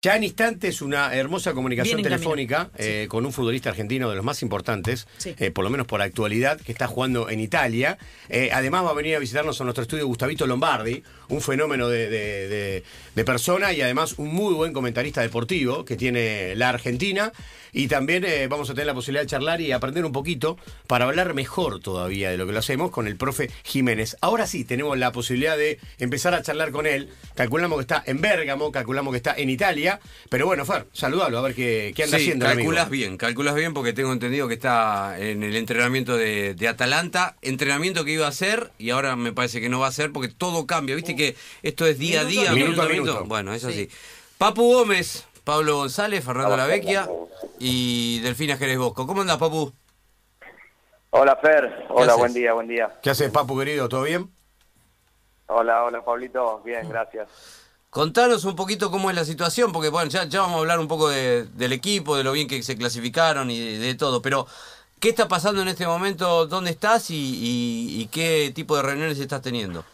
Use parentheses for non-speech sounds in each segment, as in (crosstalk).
Ya en instantes una hermosa comunicación Bien telefónica eh, con un futbolista argentino de los más importantes, Sí. eh, por lo menos por actualidad, que está jugando en Italia. Eh, además va a venir a visitarnos a nuestro estudio Gustavito Lombardi, un fenómeno de, de- de- de persona y además un muy buen comentarista deportivo que tiene la Argentina. Y también vamos a tener la posibilidad de charlar y aprender un poquito para hablar mejor todavía de lo que lo hacemos con el profe Jiménez. Ahora sí, tenemos la posibilidad de empezar a charlar con él. Calculamos que está en Bérgamo, calculamos que está en Italia. Pero bueno, Fer, saludalo, a ver qué, qué anda sí, haciendo. amigo. calculas bien, calculas bien porque tengo entendido que está en el entrenamiento de, de Atalanta, entrenamiento que iba a hacer y ahora me parece que no va a hacer porque todo cambia, viste que esto es día a Minuto a día, minuto. Bueno, es Sí. así. Papu Gómez, Pablo González, Fernando Lavecchia y Delfina Jerez Bosco. ¿Cómo andás, Papu? Hola Fer, hola, buen día, buen día. ¿Qué haces, Papu, querido? ¿Todo bien? Hola, hola Pablito, bien, gracias. Contanos un poquito cómo es la situación, porque bueno, ya, vamos a hablar un poco de- del equipo, de lo bien que se clasificaron y de, todo, pero ¿qué está pasando en este momento? ¿Dónde estás y, y- qué tipo de reuniones estás teniendo?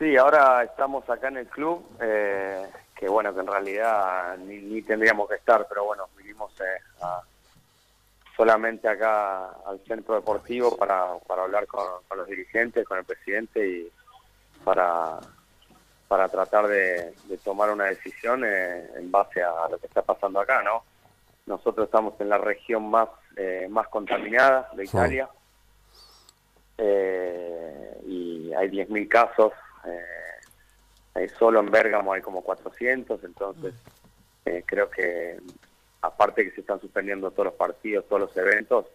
Sí, ahora estamos acá en el club, eh, que bueno, que en realidad ni, ni tendríamos que estar, pero bueno, vinimos eh, solamente acá al centro deportivo para, para hablar con los dirigentes, con el presidente y para, para tratar de, de tomar una decisión eh, en base a lo que está pasando acá, ¿no? Nosotros estamos en la región más, eh, más contaminada de Italia. Eh, y hay 10.000 casos. eh, eh, solo en Bérgamo hay como 400, entonces eh, creo que aparte que se están suspendiendo todos los partidos, todos los eventos,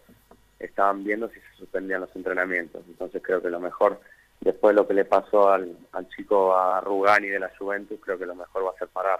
estaban viendo si se suspendían los entrenamientos. Entonces creo que lo mejor, después de lo que le pasó al, al chico a Rugani de la Juventus, creo que lo mejor va a ser parar.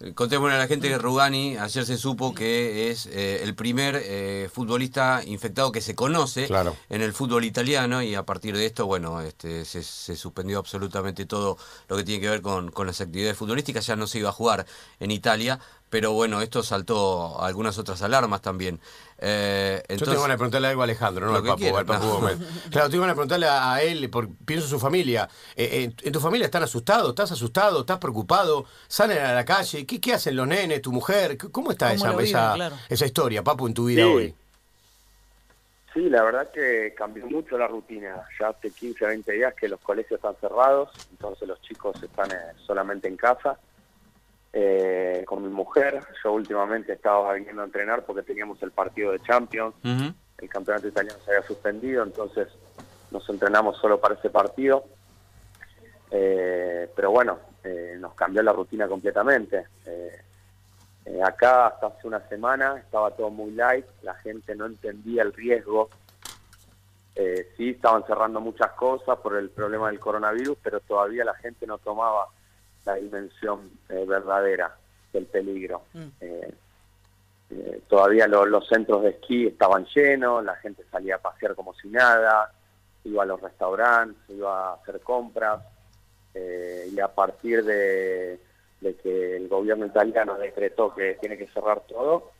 Eh, Contémosle a la gente que Rugani ayer se supo que es eh, el primer eh, futbolista infectado que se conoce Claro. en el fútbol italiano y a partir de esto, bueno, este, se, se suspendió absolutamente todo lo que tiene que ver con, con las actividades futbolísticas, ya no se iba a jugar en Italia, pero bueno, esto saltó algunas otras alarmas también. Eh, Yo entonces, tengo ganas de preguntarle algo a Alejandro, no Lo al que Papu, quiera, al Papu no. Gómez. (laughs) Claro, tengo ganas de preguntarle a, a él, por, pienso en su familia. Eh, eh, ¿En tu familia están asustados? ¿Estás asustado? ¿Estás preocupado? ¿Salen a la calle? ¿Qué, qué hacen los nenes, tu mujer? ¿Cómo ¿Cómo está ¿Cómo esa, viven? esa, Claro. esa historia, Papu, en tu vida Sí. hoy? Sí, la verdad que cambió mucho la rutina. Ya hace 15, 20 días que los colegios están cerrados, entonces los chicos están eh, solamente en casa. Eh, con mi mujer, yo últimamente estaba viniendo a entrenar porque teníamos el partido de Champions, el campeonato italiano se había suspendido, entonces nos entrenamos solo para ese partido. Eh, pero bueno, eh, nos cambió la rutina completamente. Eh, eh, acá hasta hace una semana estaba todo muy light, la gente no entendía el riesgo. Eh, sí, estaban cerrando muchas cosas por el problema del coronavirus, pero todavía la gente no tomaba la dimensión eh, verdadera del peligro. Mm. Eh, eh, todavía lo- los centros de esquí estaban llenos, la gente salía a pasear como si nada, iba a los restaurantes, iba a hacer compras, eh, y a partir de, de que el gobierno italiano decretó que tiene que cerrar todo,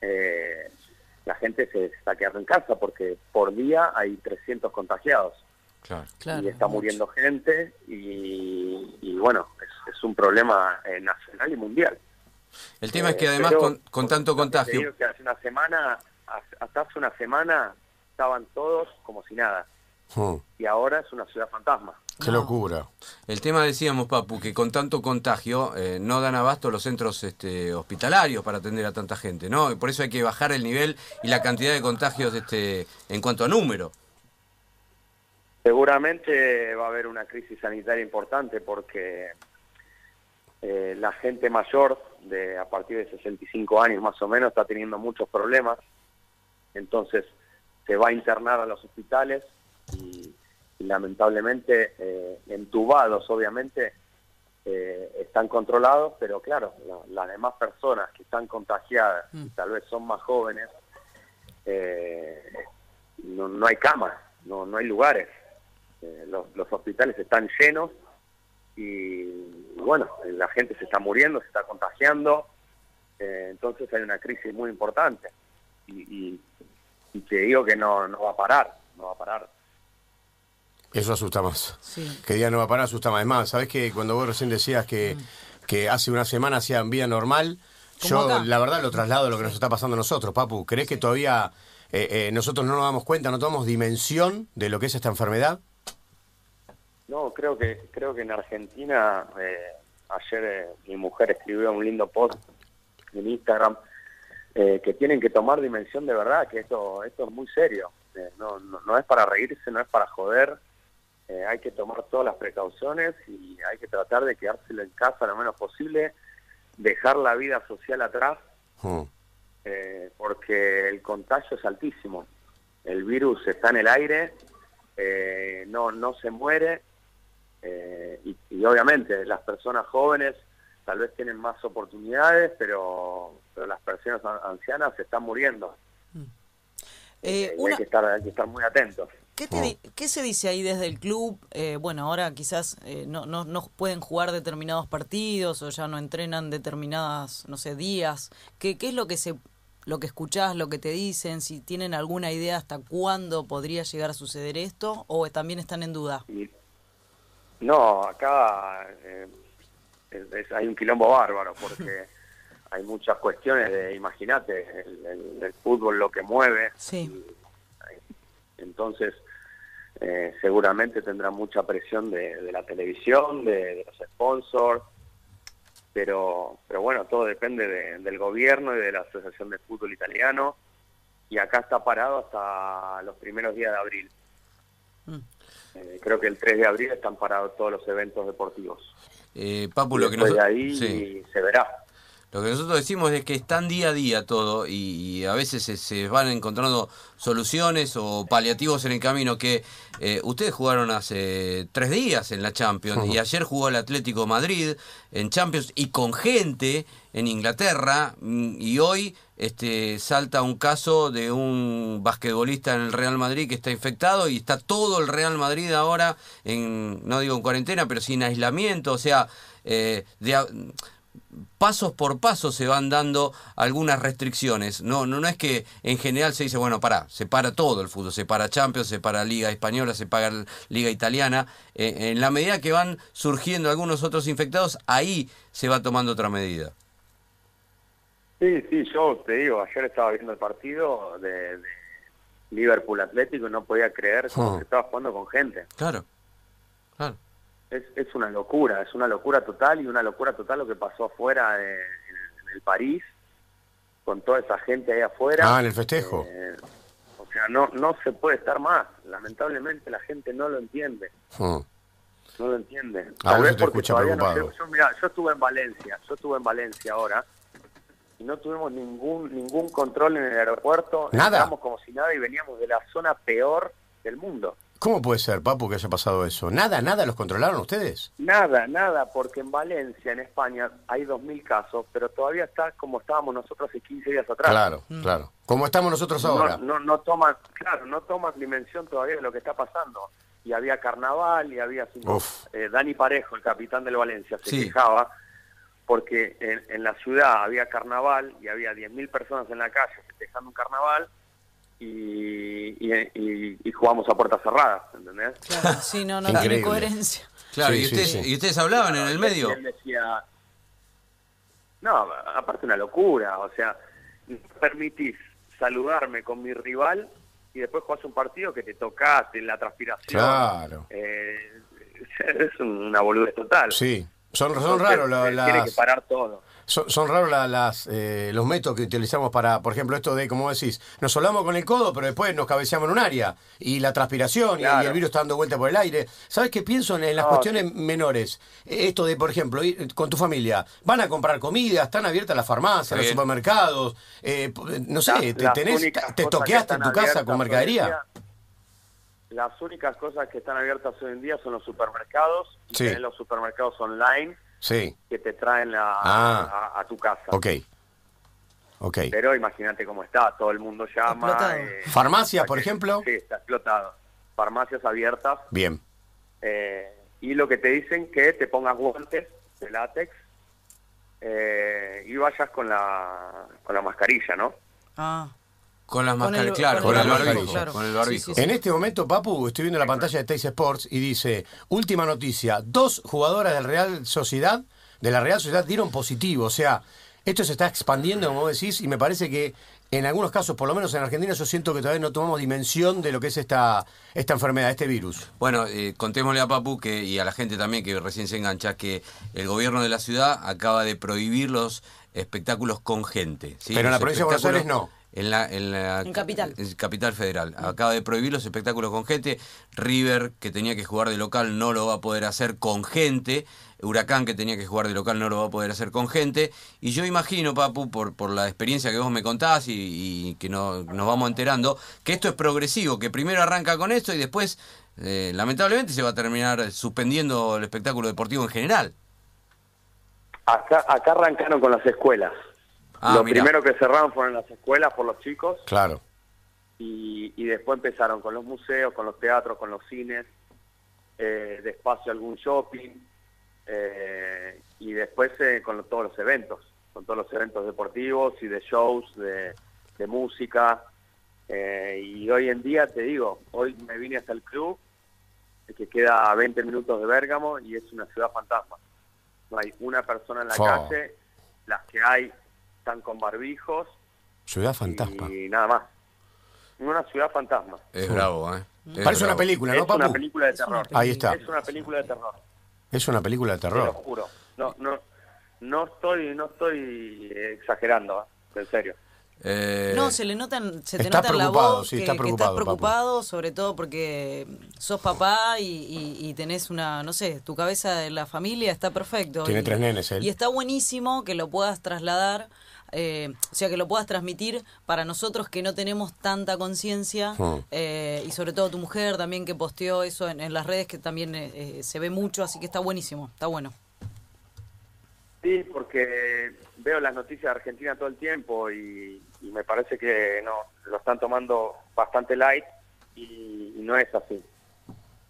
eh, la gente se está quedando en casa porque por día hay 300 contagiados Claro. Claro, y está mucho. muriendo gente y, y bueno, es, es un problema eh, nacional y mundial. El tema es que Eh, además pero, con, con tanto contagio... que hace una semana, hasta hace una semana estaban todos como si nada Hmm, y ahora es una ciudad fantasma. qué locura. El tema decíamos, Papu, que con tanto contagio eh, no dan abasto los centros este, hospitalarios para atender a tanta gente, ¿no? Y por eso hay que bajar el nivel y la cantidad de contagios este, en cuanto a número. Seguramente va a haber una crisis sanitaria importante porque eh, la gente mayor, de a partir de 65 años más o menos, está teniendo muchos problemas. Entonces se va a internar a los hospitales y, y lamentablemente eh, entubados, obviamente, eh, están controlados, pero claro, la- las demás personas que están contagiadas, Mm. y tal vez son más jóvenes, eh, no, no hay camas, no, no hay lugares. Eh, los, los hospitales están llenos y, y bueno, la gente se está muriendo, se está contagiando, eh, entonces hay una crisis muy importante y, y- y te digo que no, no va a parar, no va a parar. Eso asusta más. Sí. Que día no va a parar asusta más. Es más, ¿sabés que cuando vos recién decías que, que hace una semana hacían vida normal. Yo, acá. la verdad, lo traslado a lo que nos está pasando a nosotros, Papu. ¿Crees que todavía eh, eh, nosotros no nos damos cuenta, no tomamos dimensión de lo que es esta enfermedad? No, creo que creo que en Argentina eh, ayer eh, mi mujer escribió un lindo post en Instagram eh, que tienen que tomar dimensión de verdad, que esto esto es muy serio. Eh, no, no, no es para reírse, no es para joder. Eh, hay que tomar todas las precauciones y hay que tratar de quedárselo en casa lo menos posible, dejar la vida social atrás, Mm. eh, porque el contagio es altísimo. El virus está en el aire, eh, no, no se muere, eh, y, y obviamente las personas jóvenes tal vez tienen más oportunidades, pero, pero las personas an- ancianas se están muriendo. Eh, Eh, y una- hay, que estar, hay que estar muy atentos. ¿Qué, te di- qué se dice ahí desde el club? Eh, bueno, ahora quizás eh, no, no, no pueden jugar determinados partidos o ya no entrenan determinadas, no sé, días. ¿Qué, qué es lo que se lo que escuchás, lo que te dicen? Si tienen alguna idea hasta cuándo podría llegar a suceder esto o también están en duda. Y- no, acá eh, es- es- hay un quilombo bárbaro porque (laughs) hay muchas cuestiones de, imagínate, el, el- el fútbol lo que mueve. Sí. Entonces, eh, seguramente tendrá mucha presión de, de la televisión, de, de los sponsors, pero, pero bueno, todo depende de- del gobierno y de la Asociación de Fútbol Italiano. Y acá está parado hasta los primeros días de abril. Mm. Eh, creo que el 3 de abril están parados todos los eventos deportivos. Eh, Papu, lo que, después nos- de ahí sí. se verá. lo que nosotros decimos es que es tan día a día todo y, y a veces se, se van encontrando soluciones o paliativos en el camino que eh, ustedes jugaron hace tres días en la Champions y ayer jugó el Atlético de Madrid en Champions y con gente en Inglaterra mm, y hoy este salta un caso de un basquetbolista en el Real Madrid que está infectado y está todo el Real Madrid ahora en no digo en cuarentena pero sin aislamiento o sea eh, de pasos por paso se van dando algunas restricciones. No, no, no es que en general se dice, bueno, pará, se para todo el fútbol, se para Champions, se para Liga Española, se para Liga Italiana. Eh, en la medida que van surgiendo algunos otros infectados, ahí se va tomando otra medida. Sí, sí, yo te digo, ayer estaba viendo el partido de, de Liverpool Atlético y no podía creer cómo Hmm. se estaba jugando con gente. Claro, claro. Es, es una locura, es una locura total y una locura total lo que pasó afuera de- en, en el París, con toda esa gente ahí afuera. Ah, en el festejo. Eh, o sea, no, no se puede estar más. Lamentablemente la gente no lo entiende. Mm. No lo entiende. A vos se te porque todavía no llegó- yo, mirá, yo estuve en Valencia, yo estuve en Valencia ahora y no tuvimos ningún ningún control en el aeropuerto. Nada. Entramos como si nada y veníamos de la zona peor del mundo. ¿Cómo puede ser, Papu, que haya pasado eso? ¿Nada, nada los controlaron ustedes? Nada, nada, porque en Valencia, en España, hay 2.000 casos, pero todavía está como estábamos nosotros hace 15 días atrás. Claro, claro. Como estamos nosotros ahora. No, no, no toman, claro, no toman dimensión todavía de lo que está pasando. Y había carnaval y había... Eh, Dani Parejo, el capitán del Valencia, se Sí. quejaba porque en, en la ciudad había carnaval y había 10.000 personas en la calle festejando un carnaval y, y, y- y jugamos a puertas cerradas, ¿entendés? Claro, (laughs) sí, no, no Increíble. tiene coherencia. Claro, Sí, y, ustedes, sí. y ustedes hablaban en el medio. Y él decía, no, aparte una locura, o sea, permitís saludarme con mi rival y después jugás un partido que te tocaste en la transpiración. Claro. Eh, (laughs) es una boludez total. Sí. Son, son Entonces, raros Tiene que las, parar todo. son, son raros la- las, eh, los métodos que utilizamos para, por ejemplo, esto de, como decís, nos solamos con el codo, pero después nos cabeceamos en un área. Y la transpiración y- el virus está dando vuelta por el aire. ¿Sabes qué pienso en, en las No, cuestiones menores? Esto de, por ejemplo, ir con tu familia, van a comprar comida, están abiertas las farmacias, los supermercados. eh, no sé, La- te, tenés, te toqueaste en tu casa con mercadería. Las únicas cosas que están abiertas hoy en día son los supermercados y Sí. tenés los supermercados online Sí, que te traen la, Ah. a, a tu casa. ok. Ok. Pero imagínate cómo está, todo el mundo llama. Eh, Farmacias, por que- ejemplo. Sí, está explotado. Farmacias abiertas. Bien. eh, y lo que te dicen que te pongas guantes de látex eh, y vayas con la, con la mascarilla, ¿no? Ah, Con las mascarillas, claro, con con, el el barbijo, barbijo. claro. Con el Sí, barbijo. sí, sí. En este momento, Papu, estoy viendo la pantalla de Teis Sports y dice, última noticia, dos jugadoras del Real Sociedad de la Real Sociedad dieron positivo. O sea, esto se está expandiendo, como decís, y me parece que en algunos casos, por lo menos en Argentina, yo siento que todavía no tomamos dimensión de lo que es esta, esta enfermedad, este virus. Bueno, eh, contémosle a Papu que, y a la gente también que recién se engancha que el gobierno de la ciudad acaba de prohibir los espectáculos con gente. ¿sí? Pero en la provincia de Buenos Aires no. En la, en la En Capital. en Capital Federal. Acaba de prohibir los espectáculos con gente. River, que tenía que jugar de local, no lo va a poder hacer con gente. Huracán, que tenía que jugar de local, no lo va a poder hacer con gente. Y yo imagino, Papu, por, por la experiencia que vos me contás y, y que no- nos vamos enterando, que esto es progresivo, que primero arranca con esto y después, eh, lamentablemente, se va a terminar suspendiendo el espectáculo deportivo en general. Acá, acá arrancaron con las escuelas. Ah, Lo primero que cerraron fueron las escuelas por los chicos Claro. y, y después empezaron con los museos, con los teatros, con los cines, eh, despacio algún shopping eh, y después eh, con lo- todos los eventos, con todos los eventos deportivos y de shows, de, de música. eh, y hoy en día, te digo, hoy me vine hasta el club, que queda a 20 minutos de Bérgamo y es una ciudad fantasma. No hay una persona en la calle, las que hay están con barbijos Ciudad fantasma. y nada más. Una ciudad fantasma. Es bravo, ¿eh? Es Parece una película, es ¿no, una Papu? película de Es una terror. Ahí está. Es una película de terror. Es una película de Te lo terror. juro. No, no, no estoy, no estoy eh, exagerando, ¿eh? en serio. Eh, No, se le notan, se te Estás nota en la preocupado, voz sí, que, estás que preocupado, estás Papu. preocupado, sobre todo porque sos papá y, y- y tenés una, no sé, tu cabeza de la familia está perfecto. Tiene y, tres nenes, él. Y está buenísimo que lo puedas trasladar, eh, o sea, que lo puedas transmitir para nosotros que no tenemos tanta conciencia Hmm. eh, y sobre todo tu mujer también que posteó eso en, en las redes que también eh, eh, se ve mucho, así que está buenísimo, está bueno. Sí, porque veo las noticias de Argentina todo el tiempo y, y me parece que no lo están tomando bastante light y, y no es así.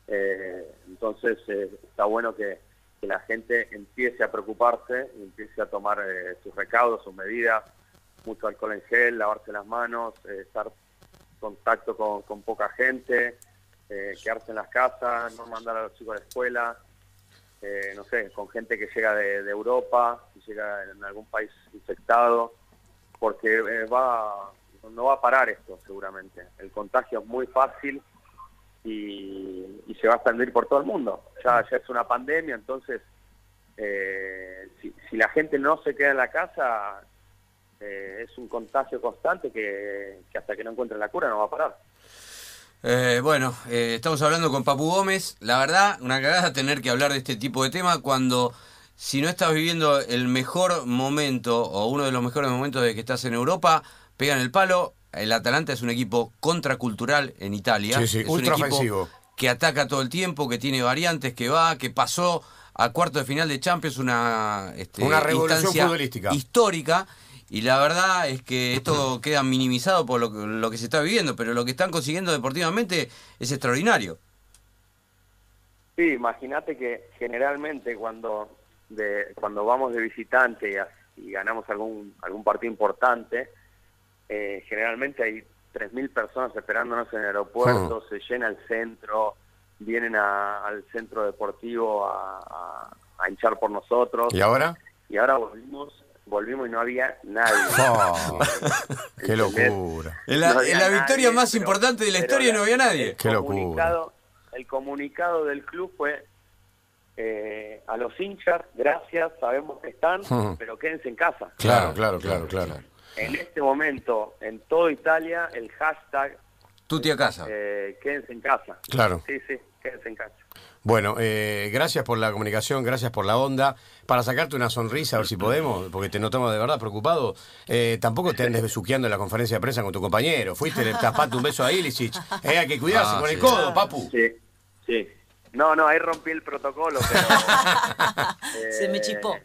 Eh, entonces eh, está bueno que, que la gente empiece a preocuparse empiece a tomar eh, sus recaudos, sus medidas, mucho alcohol en gel, lavarse las manos, eh, estar en contacto con, con poca gente, eh, quedarse en las casas, no mandar a los chicos a la escuela eh, no sé, con gente que llega de, de Europa, que llega en algún país infectado, porque va no va a parar esto seguramente. El contagio es muy fácil y, y se va a expandir por todo el mundo. Ya, ya es una pandemia, entonces eh, si, la gente no se queda en la casa, eh, es un contagio constante que, hasta que no encuentren la cura no va a parar. Eh, bueno, eh, estamos hablando con Papu Gómez. La verdad, una cagada tener que hablar de este tipo de tema cuando si no estás viviendo el mejor momento o uno de los mejores momentos de que estás en Europa, pegan el palo. El Atalanta es un equipo contracultural en Italia. Sí, sí, es un equipo ofensivo. que ataca todo el tiempo, que tiene variantes, que va, que pasó a cuarto de final de Champions, una, este, Una revolución futbolística. histórica. Y la verdad es que (clears throat) esto queda minimizado por lo, que- lo que se está viviendo, pero lo que están consiguiendo deportivamente es extraordinario. Sí, imagínate que generalmente cuando de, cuando vamos de visitante y ganamos algún algún partido importante, eh, generalmente hay 3.000 personas esperándonos en el aeropuerto, se llena el centro, vienen a- al centro deportivo a, a- a hinchar por nosotros. ¿Y ahora? Y ahora volvimos volvimos y no había nadie. Oh, (laughs) qué locura. En la, No en la victoria nadie, más pero- importante de la historia la- no había nadie. Qué el locura. comunicado, el comunicado del club fue eh, a los hinchas, gracias, sabemos que están, (laughs) pero quédense en casa. Claro, claro, claro, claro. En este momento, en toda Italia, el hashtag Tuti a casa. eh, quédense en casa. Claro. Sí, sí, quédense en casa. Bueno, eh, gracias por la comunicación, gracias por la onda. Para sacarte una sonrisa, a ver si podemos, porque te notamos de verdad preocupado. eh, tampoco te andes besuqueando en la conferencia de prensa con tu compañero. Fuiste, le tapaste un beso a Ilicic. Eh, hay que cuidarse Ah, con el codo, papu. Sí, sí. No, no, ahí rompí el protocolo, pero... (laughs) Se me chipó.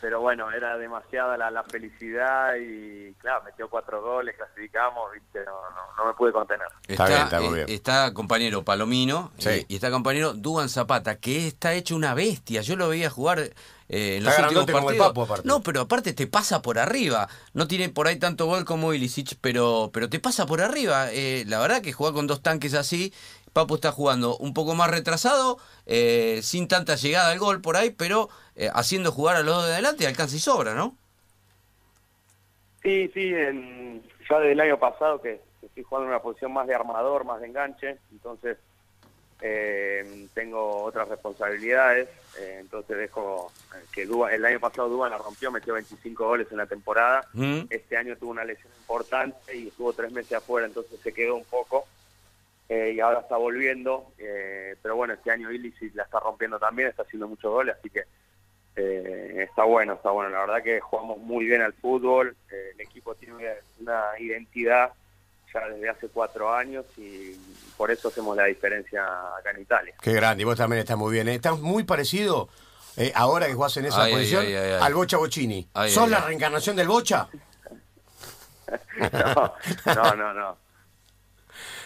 Pero bueno, era demasiada la, la felicidad y, claro, metió cuatro goles, clasificamos, viste, no, no, no me pude contener. Está bien, está muy bien. está compañero Palomino Sí. eh, y está compañero Duan Zapata, que está hecho una bestia. Yo lo veía jugar eh, en los Está últimos grandote como el partidos. No, pero aparte te pasa por arriba. No tiene por ahí tanto gol como Ilicic, pero, pero te pasa por arriba. Eh, la verdad que jugar con dos tanques así Papu está jugando un poco más retrasado, eh, sin tanta llegada al gol por ahí, pero eh, haciendo jugar a los dos de adelante alcanza y sobra, ¿no? Sí, sí, en, ya desde el año pasado que estoy jugando en una posición más de armador, más de enganche, entonces eh, tengo otras responsabilidades, eh, entonces dejo eh, que Dúa, el año pasado Dúa la rompió, metió 25 goles en la temporada, Mm. este año tuvo una lesión importante y estuvo tres meses afuera, entonces se quedó un poco eh, y ahora está volviendo, eh, pero bueno, este año Illicit la está rompiendo también, está haciendo muchos goles, así que eh, está bueno, está bueno. La verdad que jugamos muy bien al fútbol. eh, el equipo tiene una- una identidad ya desde hace cuatro años y por eso hacemos la diferencia acá en Italia. Qué grande, y vos también estás muy bien. ¿eh? Estás muy parecido, eh, ahora que jugás en esa Ay, posición, ay, ay, ay. al Bocha Bochini. Ay, ¿Sos ay, la ay. reencarnación del Bocha? (laughs) no, no, no, no.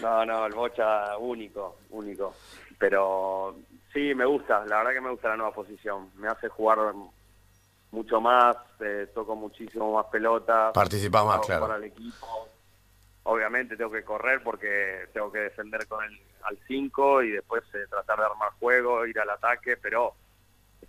No, no, el bocha único, único. Pero sí, me gusta, la verdad que me gusta la nueva posición. Me hace jugar mucho más, eh, toco muchísimo más pelota. Participás más, claro. Para el equipo. Obviamente tengo que correr porque tengo que defender con el al 5 y después eh, tratar de armar juego, ir al ataque, pero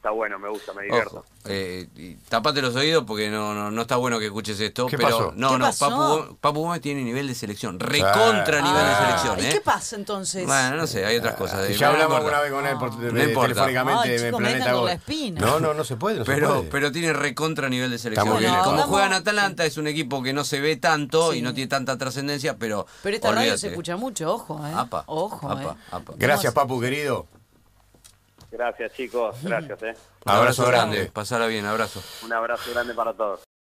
está bueno, me gusta, me divierto. Ojo, eh, y tapate los oídos porque no, no, no está bueno que escuches esto. ¿Qué pero pasó? no, ¿Qué no, pasó? Papu, Gómez- Papu Gómez tiene nivel de selección, recontra nivel de Ah, selección, ¿Y ¿eh? qué pasa entonces? Bueno, no sé, hay otras cosas. Y eh, ya hablamos alguna vez con él por, No de- importa. telefónicamente Ay, Planeta con la espina. No, no, no se puede, no se Pero, puede. pero tiene recontra nivel de selección. Como. Vamos- juega en Atalanta, es un equipo que no se ve tanto Sí. y no tiene tanta trascendencia, pero. Pero esta radio olvídate. se escucha mucho, ojo, ¿eh? Apa, ojo, apa, ¿eh? apa. Gracias, Papu, querido. Gracias chicos, gracias. Eh. Abrazo grande. Pasala bien, abrazo. Un abrazo grande para todos.